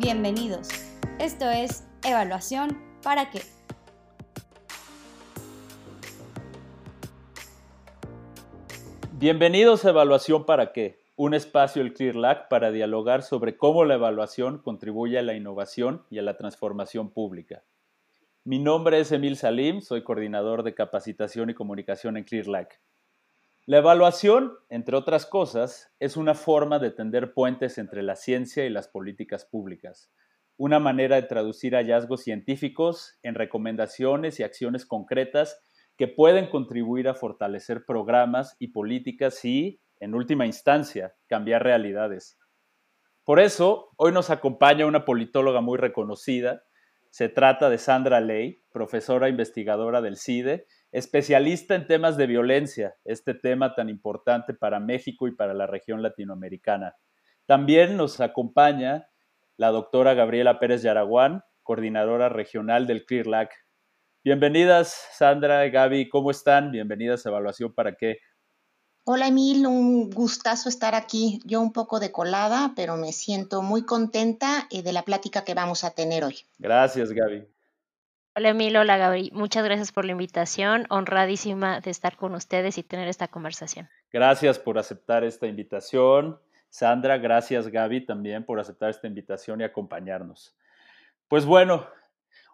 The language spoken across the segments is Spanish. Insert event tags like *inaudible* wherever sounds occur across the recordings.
Bienvenidos. Esto es Evaluación para qué. Bienvenidos a Evaluación para qué, un espacio el ClearLac para dialogar sobre cómo la evaluación contribuye a la innovación y a la transformación pública. Mi nombre es Emil Salim, soy coordinador de capacitación y comunicación en ClearLac. La evaluación, entre otras cosas, es una forma de tender puentes entre la ciencia y las políticas públicas, una manera de traducir hallazgos científicos en recomendaciones y acciones concretas que pueden contribuir a fortalecer programas y políticas y, en última instancia, cambiar realidades. Por eso, hoy nos acompaña una politóloga muy reconocida. Se trata de Sandra Ley, profesora investigadora del CIDE, especialista en temas de violencia, este tema tan importante para México y para la región latinoamericana. También nos acompaña la doctora Gabriela Pérez Yaraguán, coordinadora regional del CLIRLAC. Bienvenidas, Sandra Gaby, ¿cómo están? Bienvenidas a Evaluación para qué. Hola Emil, un gustazo estar aquí. Yo un poco de colada, pero me siento muy contenta eh, de la plática que vamos a tener hoy. Gracias, Gaby. Hola Emil, hola Gaby. Muchas gracias por la invitación. Honradísima de estar con ustedes y tener esta conversación. Gracias por aceptar esta invitación. Sandra, gracias Gaby también por aceptar esta invitación y acompañarnos. Pues bueno,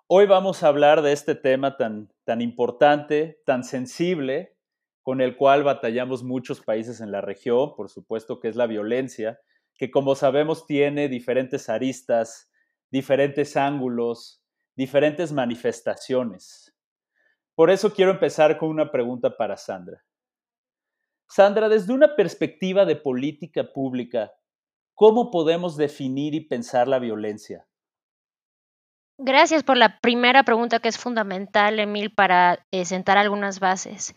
Hoy vamos a hablar de este tema tan, tan importante, tan sensible, con el cual batallamos muchos países en la región, por supuesto que es la violencia, que como sabemos tiene diferentes aristas, diferentes ángulos, diferentes manifestaciones. Por eso quiero empezar con una pregunta para Sandra. Sandra, desde una perspectiva de política pública, ¿cómo podemos definir y pensar la violencia? Gracias por la primera pregunta que es fundamental, Emil, para eh, sentar algunas bases.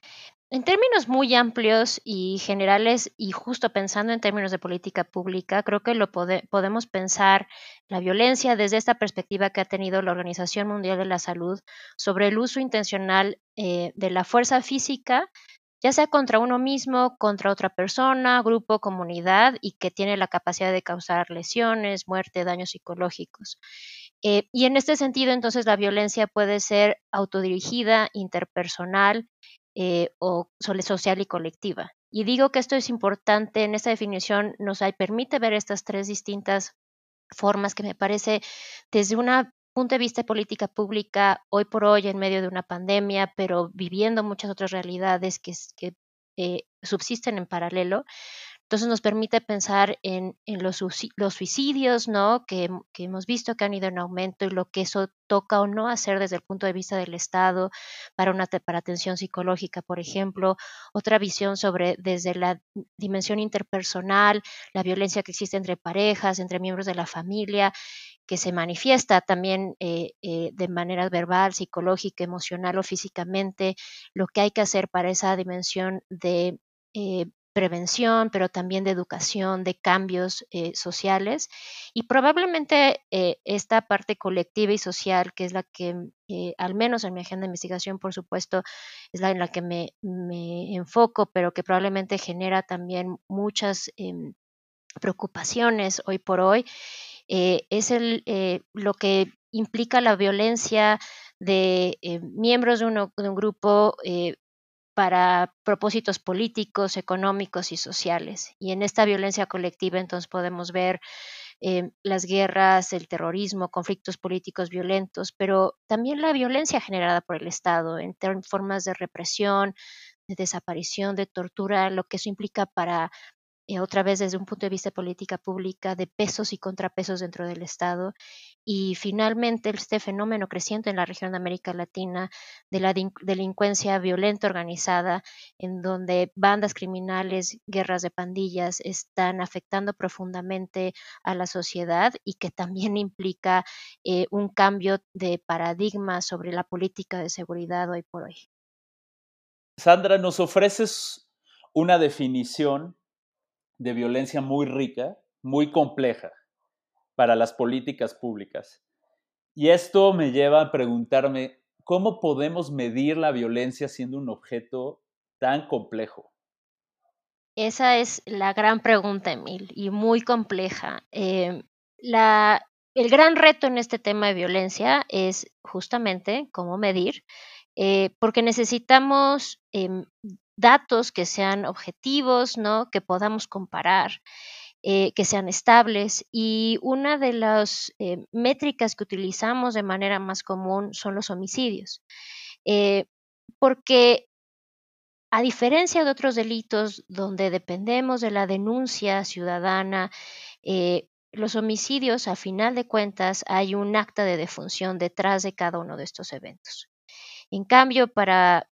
En términos muy amplios y generales, y justo pensando en términos de política pública, creo que lo podemos pensar la violencia desde esta perspectiva que ha tenido la Organización Mundial de la Salud sobre el uso intencional eh, de la fuerza física, ya sea contra uno mismo, contra otra persona, grupo, comunidad, y que tiene la capacidad de causar lesiones, muerte, daños psicológicos. Eh, y en este sentido, entonces, la violencia puede ser autodirigida, interpersonal eh, o social y colectiva. Y digo que esto es importante, en esta definición nos permite ver estas tres distintas formas que me parece desde un punto de vista de política pública, hoy por hoy en medio de una pandemia, pero viviendo muchas otras realidades que, eh, subsisten en paralelo, entonces nos permite pensar en, los, los, suicidios, ¿no? Que, hemos visto que han ido en aumento y lo que eso toca o no hacer desde el punto de vista del Estado para una para atención psicológica, por ejemplo. Otra visión sobre desde la dimensión interpersonal, la violencia que existe entre parejas, entre miembros de la familia, que se manifiesta también eh, eh, de manera verbal, psicológica, emocional o físicamente, lo que hay que hacer para esa dimensión de eh, prevención, pero también de educación, de cambios eh, sociales. Y probablemente eh, esta parte colectiva y social, que es la que, eh, al menos en mi agenda de investigación, por supuesto, es la en la que me, enfoco, pero que probablemente genera también muchas em, preocupaciones hoy por hoy, es el, lo que implica la violencia de miembros de, de, un grupo para propósitos políticos, económicos y sociales. Y en esta violencia colectiva entonces podemos ver eh, las guerras, el terrorismo, conflictos políticos violentos, pero también la violencia generada por el Estado en formas de represión, de desaparición, de tortura, lo que eso implica para eh, otra vez desde un punto de vista de política pública, de pesos y contrapesos dentro del Estado. Y finalmente este fenómeno creciente en la región de América Latina de la delincuencia violenta organizada, en donde bandas criminales, guerras de pandillas están afectando profundamente a la sociedad y que también *laughs* implica eh, un cambio de paradigma sobre la política de seguridad hoy por hoy. Sandra, nos ofreces una definición de violencia muy rica, muy compleja para las políticas públicas. Y esto me lleva a preguntarme, ¿cómo podemos medir la violencia siendo un objeto tan complejo? Esa es la gran pregunta, Emil, y muy compleja. Eh, la, el gran reto en este tema de violencia es justamente cómo medir, eh, porque necesitamos em, datos que sean objetivos, ¿no? que podamos comparar, eh, que sean estables. Y una de las eh, métricas que utilizamos de manera más común son los homicidios, porque a diferencia de otros delitos donde dependemos de la denuncia ciudadana, los homicidios, a final de cuentas, hay un acta de defunción detrás de cada uno de estos eventos. En cambio, para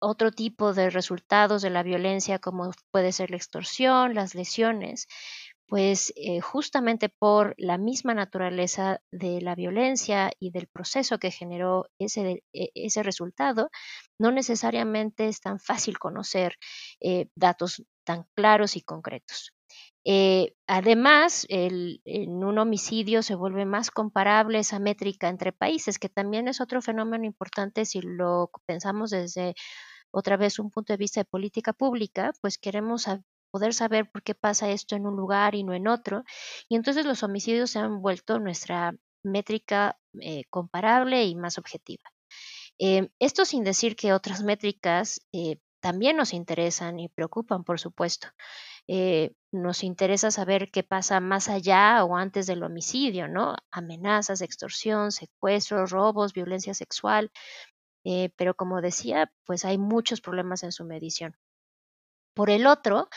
otro tipo de resultados de la violencia, como puede ser la extorsión, las lesiones, pues eh, justamente por la misma naturaleza de la violencia y del proceso que generó ese, e, ese resultado, no necesariamente es tan fácil conocer eh, datos tan claros y concretos. Eh, además, en un homicidio se vuelve más comparable esa métrica entre países, que también es otro fenómeno importante si lo pensamos desde otra vez un punto de vista de política pública, pues queremos poder saber por qué pasa esto en un lugar y no en otro. Y entonces los homicidios se han vuelto nuestra métrica eh, comparable y más objetiva. Eh, esto sin decir que otras métricas también nos interesan y preocupan, por supuesto. Eh, nos interesa saber qué pasa más allá o antes del homicidio, ¿no? Amenazas, extorsión, secuestros, robos, violencia sexual. Eh, pero como decía, pues hay muchos problemas en su medición. Por el otro,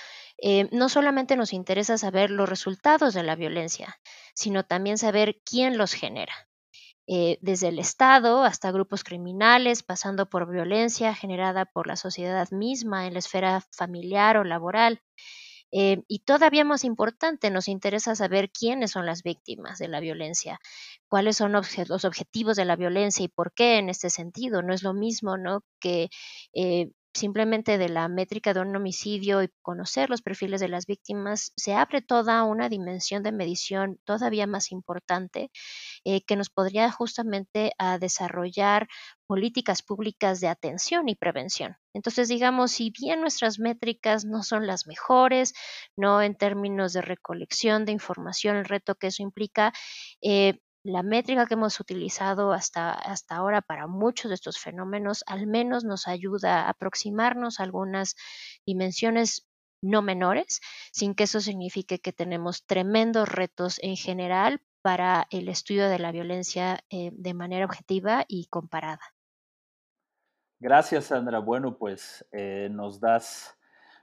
eh, no solamente nos interesa saber los resultados de la violencia, sino también saber quién los genera. Desde el Estado hasta grupos criminales, pasando por violencia generada por la sociedad misma en la esfera familiar o laboral. Eh, y todavía más importante, nos interesa saber quiénes son las víctimas de la violencia, cuáles son los objetivos de la violencia y por qué en este sentido. No es lo mismo ¿no? que eh, simplemente de la métrica de un homicidio y conocer los perfiles de las víctimas, se abre toda una dimensión de medición todavía más importante eh, que nos podría justamente a desarrollar políticas públicas de atención y prevención. Entonces, digamos, si bien nuestras métricas no son las mejores, no en términos de recolección de información, el reto que eso implica, eh, la métrica que hemos utilizado hasta, hasta ahora para muchos de estos fenómenos al menos nos ayuda a aproximarnos a algunas dimensiones no menores, sin que eso signifique que tenemos tremendos retos en general para el estudio de la violencia eh, de manera objetiva y comparada. Gracias, Sandra. Bueno, pues eh, nos das,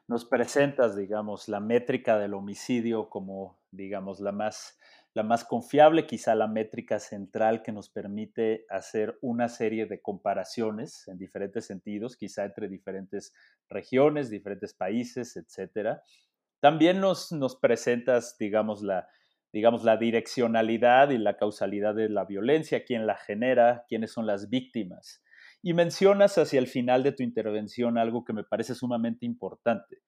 nos presentas, digamos, la métrica del homicidio como, digamos, la más la más confiable, quizá la métrica central que nos permite hacer una serie de comparaciones en diferentes sentidos, quizá entre diferentes regiones, diferentes países, etc. También nos, nos presentas, digamos la, digamos, la direccionalidad y la causalidad de la violencia, quién la genera, quiénes son las víctimas. Y mencionas hacia el final de tu intervención algo que me parece sumamente importante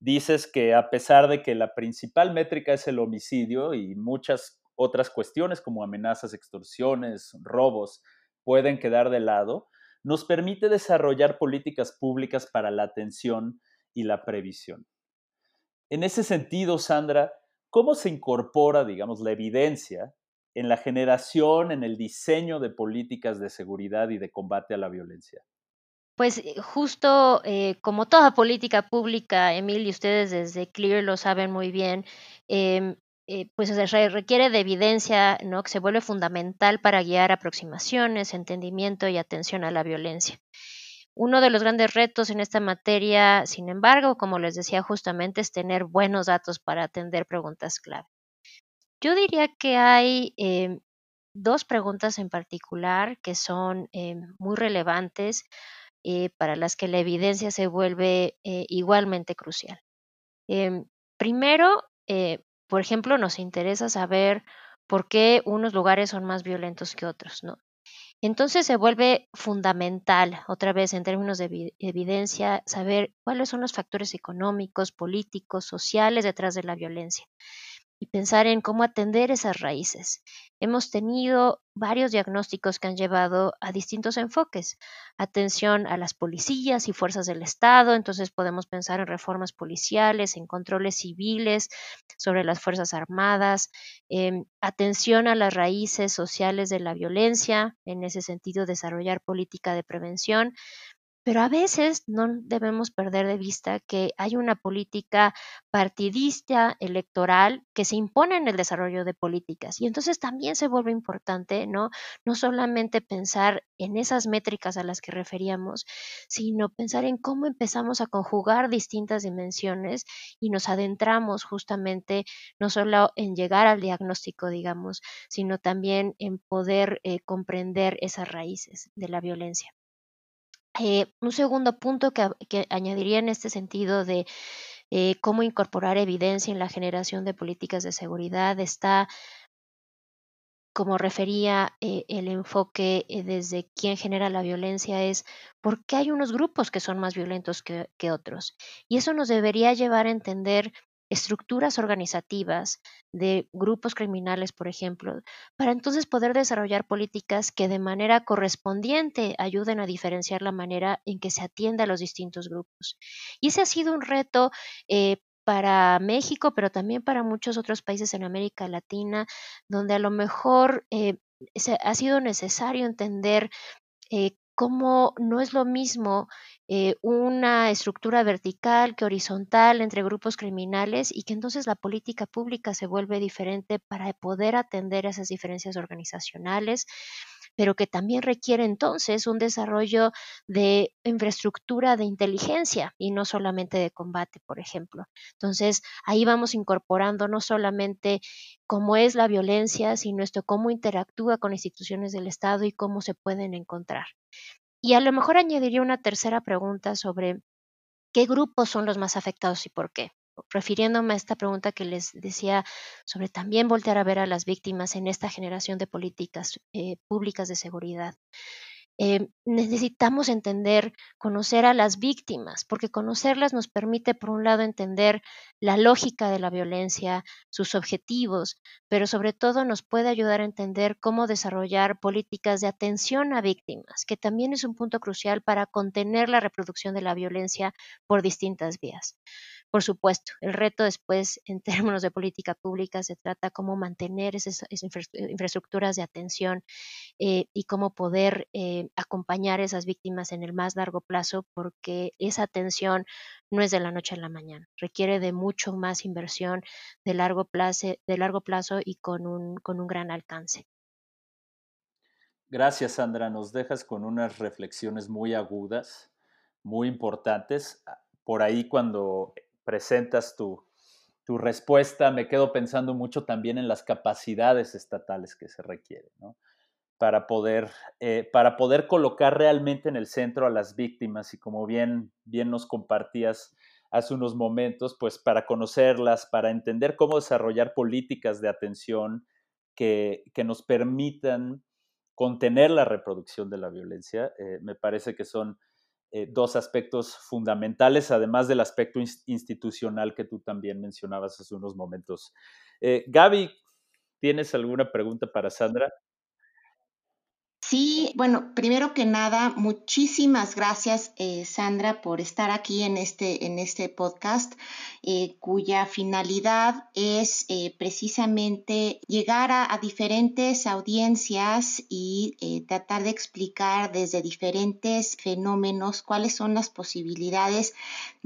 dices que a pesar de que la principal métrica es el homicidio y muchas otras cuestiones como amenazas, extorsiones, robos pueden quedar de lado, nos permite desarrollar políticas públicas para la atención y la previsión. En ese sentido, Sandra, ¿cómo se incorpora, digamos, la evidencia en la generación, en el diseño de políticas de seguridad y de combate a la violencia? Pues eh, justo eh, como toda política pública, Emil, y ustedes desde Clear lo saben muy bien, em, eh, pues requiere de evidencia ¿no? que se vuelve fundamental para guiar aproximaciones, entendimiento y atención a la violencia. Uno de los grandes retos en esta materia, sin embargo, como les decía justamente, es tener buenos datos para atender preguntas clave. Yo diría que hay em, dos preguntas en particular que son em, muy relevantes eh, para las que la evidencia se vuelve eh, igualmente crucial. Em, primero, eh, por ejemplo, nos interesa saber por qué unos lugares son más violentos que otros, ¿no? Entonces se vuelve fundamental, otra vez en términos de evidencia, saber cuáles son los factores económicos, políticos, sociales detrás de la violencia. Y pensar en cómo atender esas raíces. Hemos tenido varios diagnósticos que han llevado a distintos enfoques. Atención a las policías y fuerzas del Estado, entonces podemos pensar en reformas policiales, en controles civiles sobre las Fuerzas Armadas, em, atención a las raíces sociales de la violencia, en ese sentido desarrollar política de prevención, pero a veces no debemos perder de vista que hay una política partidista electoral que se impone en el desarrollo de políticas. Y entonces también se vuelve importante, ¿no? No solamente pensar en esas métricas a las que referíamos, sino pensar en cómo empezamos a conjugar distintas dimensiones y nos adentramos justamente no solo en llegar al diagnóstico, digamos, sino también en poder eh, comprender esas raíces de la violencia. Eh, un segundo punto que, añadiría en este sentido de eh, cómo incorporar evidencia en la generación de políticas de seguridad está, como refería eh, el enfoque desde quién genera la violencia, es por qué hay unos grupos que son más violentos que, que otros. Y eso nos debería llevar a entender estructuras organizativas de grupos criminales, por ejemplo, para entonces poder desarrollar políticas que de manera correspondiente ayuden a diferenciar la manera en que se atiende a los distintos grupos. Y ese ha sido un reto eh, para México, pero también para muchos otros países en América Latina, donde a lo mejor eh, ha sido necesario entender eh, cómo no es lo mismo eh, una estructura vertical que horizontal entre grupos criminales y que entonces la política pública se vuelve diferente para poder atender esas diferencias organizacionales pero que también requiere entonces un desarrollo de infraestructura de inteligencia y no solamente de combate, por ejemplo. Entonces, ahí vamos incorporando no solamente cómo es la violencia, sino esto cómo interactúa con instituciones del Estado y cómo se pueden encontrar. Y a lo mejor añadiría una tercera pregunta sobre qué grupos son los más afectados y por qué refiriéndome a esta pregunta que les decía sobre también voltear a ver a las víctimas en esta generación de políticas eh, públicas de seguridad. Eh, necesitamos entender, conocer a las víctimas, porque conocerlas nos permite, por un lado, entender la lógica de la violencia, sus objetivos, pero sobre todo nos puede ayudar a entender cómo desarrollar políticas de atención a víctimas, que también es un punto crucial para contener la reproducción de la violencia por distintas vías. Por supuesto, el reto después, en *laughs* términos de política pública, se trata cómo mantener esas, infraestructuras de atención eh, y cómo poder eh, acompañar a esas víctimas en el más largo plazo, porque esa atención no es de la noche a la mañana, requiere de mucho más inversión de largo plazo, de largo plazo y con un, con un gran alcance. Gracias, Sandra. Nos dejas con unas reflexiones muy agudas, muy importantes. Por ahí cuando presentas tu, respuesta, me quedo pensando mucho también en las capacidades estatales que se requieren, Para poder, eh, para poder colocar realmente en el centro a las víctimas y como bien, bien nos compartías hace unos momentos, pues para conocerlas, para entender cómo desarrollar políticas de atención que, nos permitan contener la reproducción de la violencia, eh, me parece que son eh, dos aspectos fundamentales, además del aspecto institucional que tú también mencionabas hace unos momentos. Eh, Gaby, ¿tienes alguna pregunta para Sandra? Sí, bueno, primero que nada, muchísimas gracias, eh, Sandra, por estar aquí en este, en este podcast, eh, cuya finalidad es eh, precisamente llegar a, diferentes audiencias y tratar de explicar desde diferentes fenómenos cuáles son las posibilidades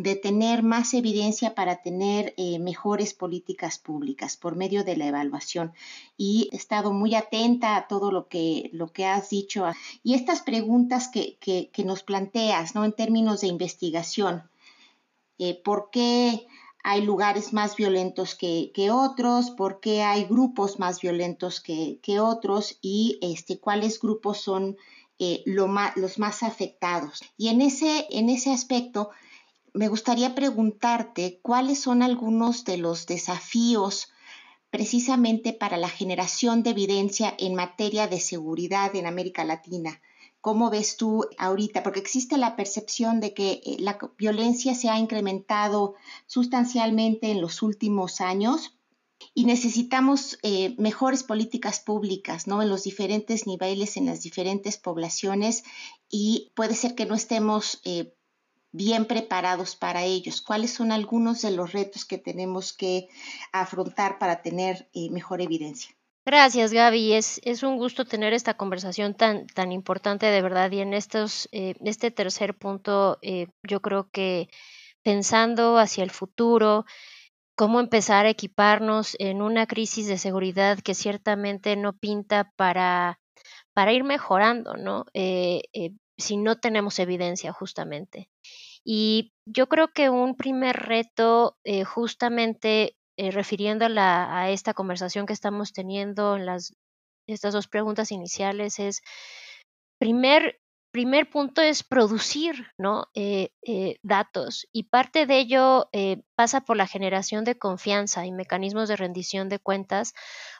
de tener más evidencia para tener mejores políticas públicas por medio de la evaluación. Y he estado muy atenta a todo lo que, lo que has dicho. Y estas preguntas que, nos planteas, ¿no? En términos de investigación, eh, ¿por qué hay lugares más violentos que, otros? ¿Por qué hay grupos más violentos que, otros? Y este, cuáles grupos son eh, los más afectados. Y en ese, en ese aspecto, me gustaría preguntarte cuáles son algunos de los desafíos precisamente para la generación de evidencia en materia de seguridad en América Latina. ¿Cómo ves tú ahorita? Porque existe la percepción de que eh, la violencia se ha incrementado sustancialmente en los últimos años y necesitamos eh, mejores políticas públicas, ¿no? En los diferentes niveles, en las diferentes poblaciones y puede ser que no estemos eh, bien preparados para ellos. ¿Cuáles son algunos de los retos que tenemos que afrontar para tener eh, mejor evidencia? Gracias, Gaby. Es, es un gusto tener esta conversación tan, tan importante de verdad. Y en estos, este tercer punto, yo creo que pensando hacia el futuro, cómo empezar a equiparnos en una crisis de seguridad que ciertamente no pinta para, para ir mejorando, ¿no? Eh, eh, si no tenemos evidencia justamente. Y yo creo que un primer reto, eh, justamente refiriendo a, a, esta conversación que estamos teniendo en las, estas dos preguntas iniciales, es primer primer punto es producir. Eh, eh, datos y parte de ello eh, pasa por la generación de confianza y mecanismos de rendición de cuentas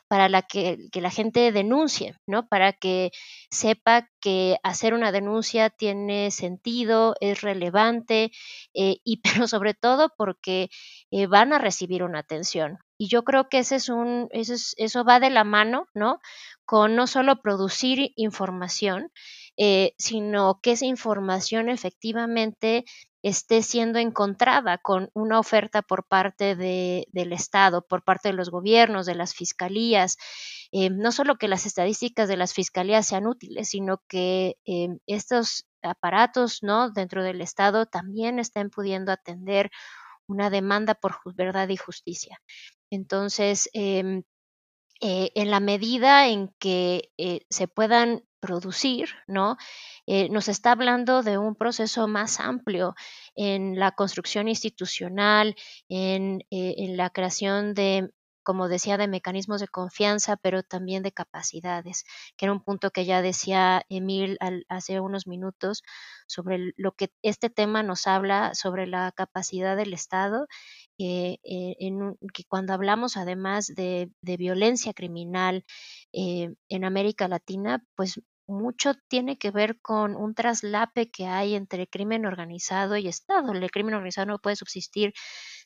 para la que, la gente denuncie, ¿no? para que sepa que hacer una denuncia tiene sentido, es relevante y *laughs* pero sobre todo porque van a recibir una atención. Y yo creo que ese es un, eso, eso va de la mano, ¿no? Con no solo producir información, eh, sino que esa información efectivamente esté siendo encontrada con una oferta por parte de, del Estado, por parte de los gobiernos, de las fiscalías. Eh, no solo que las estadísticas de las fiscalías sean útiles, sino que eh, estos aparatos ¿no? dentro del Estado también estén pudiendo atender una demanda por verdad y justicia. Entonces, em, en la medida en que se puedan producir, ¿no? Eh, nos está hablando de un proceso más amplio en la construcción institucional, en, eh, en la creación de como decía, de mecanismos de confianza, pero también de capacidades, que era un punto que ya decía Emil hace unos minutos sobre lo que este tema nos habla sobre la capacidad del Estado, eh, que cuando hablamos además de, de violencia criminal en América Latina, pues mucho tiene que ver con un traslape que hay entre crimen organizado y Estado. El crimen organizado no puede subsistir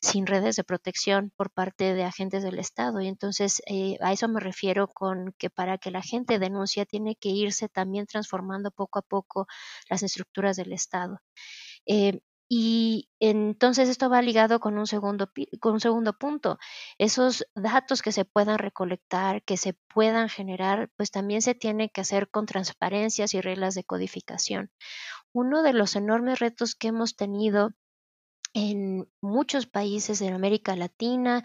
sin redes de protección por parte de agentes del Estado. Y entonces eh, a eso me refiero con que para que la gente denuncie tiene que irse también transformando poco a poco las estructuras del Estado. Eh, y entonces esto va ligado con un segundo, con un segundo punto. Esos datos que se puedan recolectar, que se puedan generar, pues también se tiene que hacer con transparencias y reglas de codificación. Uno de los enormes retos que hemos tenido en muchos países de América Latina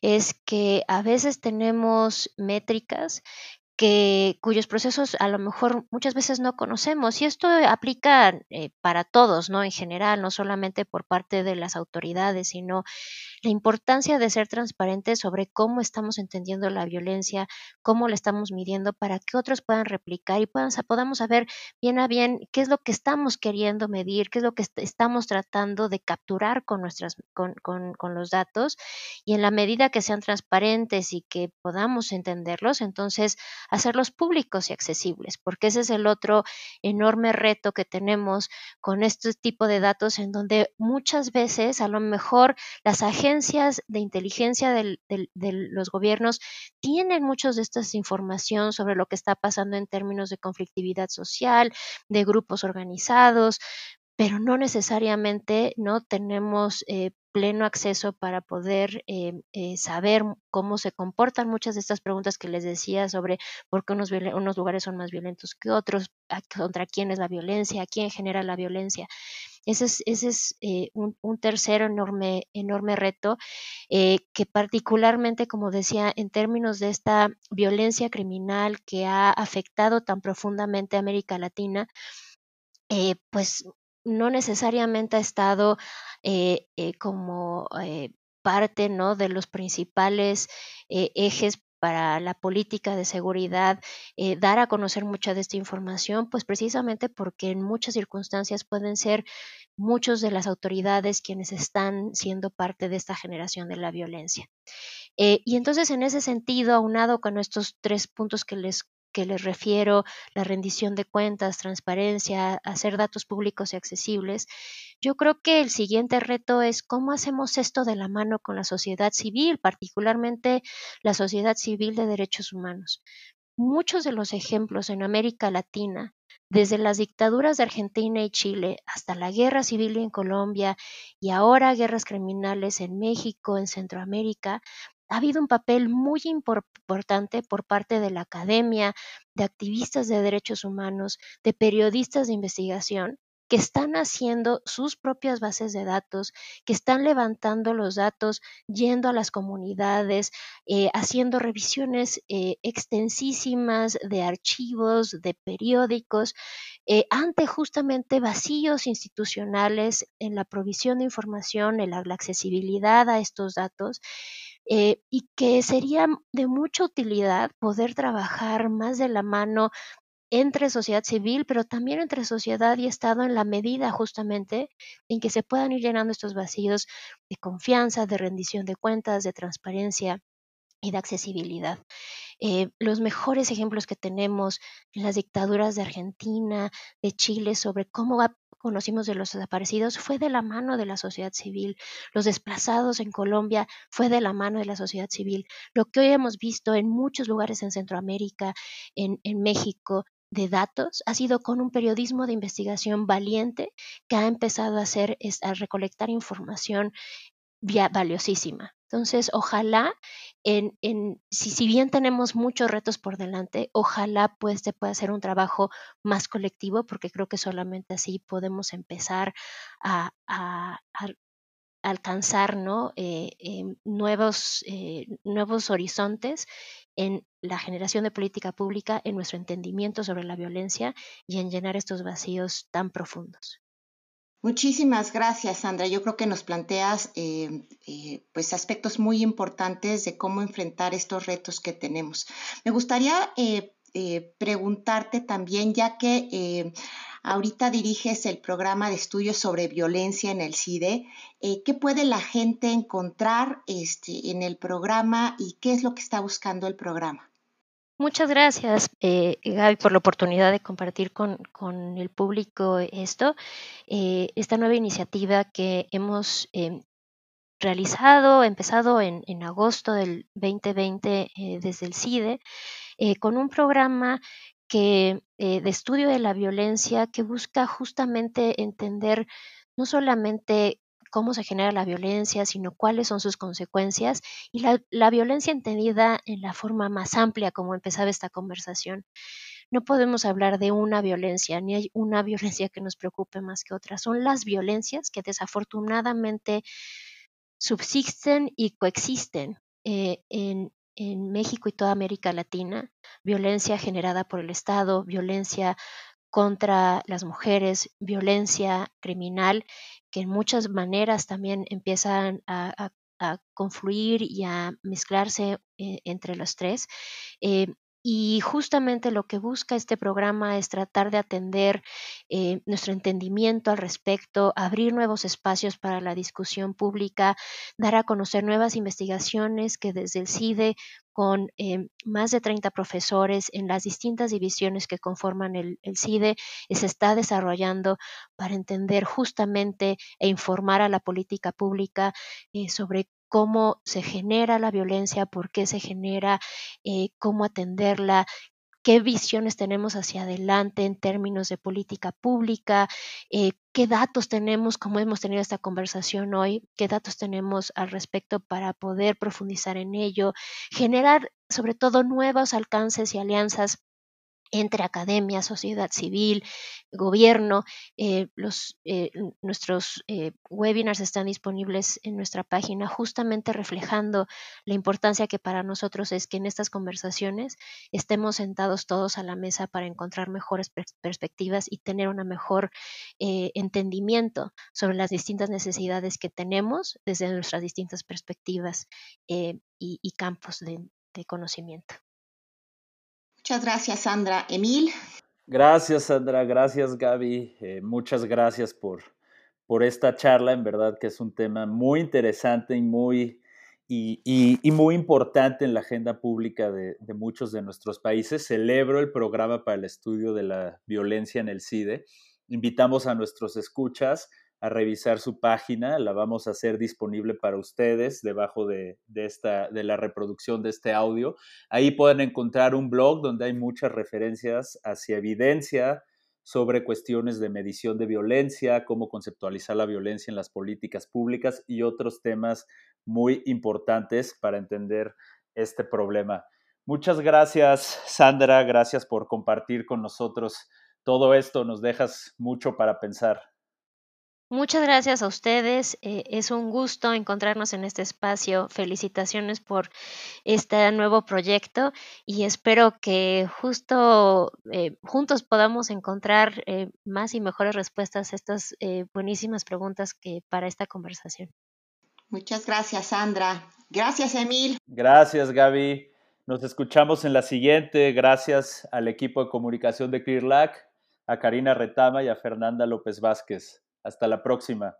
es que a veces tenemos métricas que, cuyos procesos a lo mejor muchas veces no conocemos. Y esto aplica eh, para todos, ¿no? En general, no solamente por parte de las autoridades, sino la importancia de ser transparentes sobre cómo estamos entendiendo la violencia, cómo la estamos midiendo para que otros puedan replicar y puedan, podamos saber bien a bien qué es lo que estamos queriendo medir, qué es lo que estamos tratando de capturar con, nuestras, con, con, con los datos. Y en la medida que sean transparentes y que podamos entenderlos, entonces hacerlos públicos y accesibles, porque ese es el otro enorme reto que tenemos con este tipo de datos en donde muchas veces a lo mejor las agencias de inteligencia de los gobiernos tienen muchos de estas información sobre lo que está pasando en términos de conflictividad social, de grupos organizados, pero no necesariamente no tenemos eh, pleno acceso para poder eh, eh, saber cómo se comportan muchas de estas preguntas que les decía sobre por qué unos, unos lugares son más violentos que otros, contra quién es la violencia, quién genera la violencia. Ese es, es un, un, tercer enorme, enorme reto que particularmente, como decía, en términos de esta violencia criminal que ha afectado tan profundamente a América Latina, pues no necesariamente ha estado eh, eh, como eh, parte de los principales ejes para la política de seguridad, dar a conocer mucha de esta información, pues precisamente porque en muchas circunstancias pueden ser muchos de las autoridades quienes están siendo parte de esta generación de la violencia. y entonces, en ese sentido, aunado con estos tres puntos que les que les refiero, la rendición de cuentas, transparencia, hacer datos públicos y accesibles, yo creo que el siguiente reto es cómo hacemos esto de la mano con la sociedad civil, particularmente la sociedad civil de derechos humanos. Muchos de los ejemplos en América Latina, desde las dictaduras de Argentina y Chile hasta la guerra civil en Colombia y ahora guerras criminales en México, en Centroamérica, ha habido un papel muy importante por parte de la academia, de activistas de derechos humanos, de periodistas de investigación, que están haciendo sus propias bases de datos, que están levantando los datos, yendo a las comunidades, eh, haciendo revisiones eh, extensísimas de archivos, de periódicos, eh, ante justamente vacíos institucionales en la provisión de información, en la accesibilidad a estos datos eh, y que sería de mucha utilidad poder trabajar más de la mano entre sociedad civil, pero también entre sociedad y Estado en la medida justamente en que se puedan ir llenando estos vacíos de confianza, de rendición de cuentas, de transparencia y de accesibilidad. Eh, los mejores ejemplos que tenemos en las dictaduras de Argentina, de Chile, sobre cómo conocimos de los desaparecidos fue de la mano de la sociedad civil. Los desplazados en Colombia fue de la mano de la sociedad civil. Lo que hoy hemos visto en muchos lugares en Centroamérica, en, México, de datos ha sido con un periodismo de investigación valiente que ha empezado a hacer a recolectar información valiosísima. Entonces, ojalá, en, en, si, si, bien tenemos muchos retos por delante, ojalá pues se pueda hacer un trabajo más colectivo, porque creo que solamente así podemos empezar a, alcanzar. Eh, em, eh, nuevos horizontes en la generación de política pública, en nuestro entendimiento sobre la violencia y en llenar estos vacíos tan profundos. Muchísimas gracias, Sandra. Yo creo que nos planteas eh, eh, pues aspectos muy importantes de cómo enfrentar estos retos que tenemos. Me gustaría eh, preguntarte también, ya que ahorita diriges el programa de estudios sobre violencia en el CIDE, ¿qué puede la gente encontrar este, en el programa y qué es lo que está buscando el programa? Muchas gracias, eh, Gaby, por la oportunidad de compartir con, el público esto, eh, esta nueva iniciativa que hemos eh, realizado, empezado en, en, agosto del 2020 eh, desde el CIDE, con un programa que, de estudio de la violencia que busca justamente entender no solamente cómo se genera la violencia, sino cuáles son sus consecuencias y la, violencia entendida en la forma más amplia como empezaba esta conversación. No podemos hablar de una violencia, ni hay una *laughs* violencia que nos preocupe más que otra. Son las violencias que desafortunadamente subsisten y coexisten eh, en, en México y toda América Latina. Violencia generada por el Estado, violencia contra las mujeres, violencia criminal, que en muchas maneras también empiezan a, confluir y a mezclarse eh, entre los tres. Eh, y justamente lo que busca este programa es tratar de atender eh, nuestro entendimiento al respecto, abrir nuevos espacios para la discusión pública, dar a conocer nuevas investigaciones que desde el CIDE, con eh, más de 30 profesores en las distintas divisiones que conforman el, CIDE, se está desarrollando para entender justamente e informar a la política pública eh, sobre cómo se genera la violencia, por qué se genera, eh, cómo atenderla, qué visiones tenemos hacia adelante en términos de política pública, eh, qué datos tenemos, como hemos tenido esta conversación hoy, qué datos tenemos al respecto para poder profundizar en ello, generar sobre todo nuevos alcances y alianzas entre academia, sociedad civil, gobierno. Eh, eh, nuestros eh, webinars están disponibles en nuestra página justamente reflejando la importancia que para nosotros es que en estas conversaciones estemos sentados todos a la mesa para encontrar mejores perspectivas y tener un mejor entendimiento sobre las distintas necesidades que tenemos desde nuestras distintas perspectivas y, campos de conocimiento. Muchas gracias, Sandra. Emil. Gracias, Sandra. Gracias, Gaby. Eh, muchas gracias por, por esta charla. En verdad que es un tema muy interesante y muy y, muy importante en la agenda pública de, muchos de nuestros países. Celebro el programa para el estudio de la violencia en el CIDE. Invitamos a nuestros escuchas a revisar su página, la vamos a hacer disponible para ustedes debajo de, esta, de la reproducción de este audio. Ahí pueden encontrar un blog donde hay muchas referencias hacia evidencia sobre cuestiones de medición de violencia, cómo conceptualizar la violencia en las políticas públicas y otros temas muy importantes para entender este problema. Muchas gracias, Sandra. Gracias por compartir con nosotros todo esto. Nos dejas mucho para pensar. Muchas gracias a ustedes. Eh, es un gusto encontrarnos en este espacio. Felicitaciones por este nuevo proyecto y espero que justo eh, juntos podamos encontrar eh, más y mejores respuestas a estas buenísimas preguntas que para esta conversación. Muchas gracias, Sandra. Gracias, Emil. Gracias, Gaby. Nos escuchamos en la siguiente. Gracias al equipo de comunicación de ClearLac, a Karina Retama y a Fernanda López Vázquez. Hasta la próxima.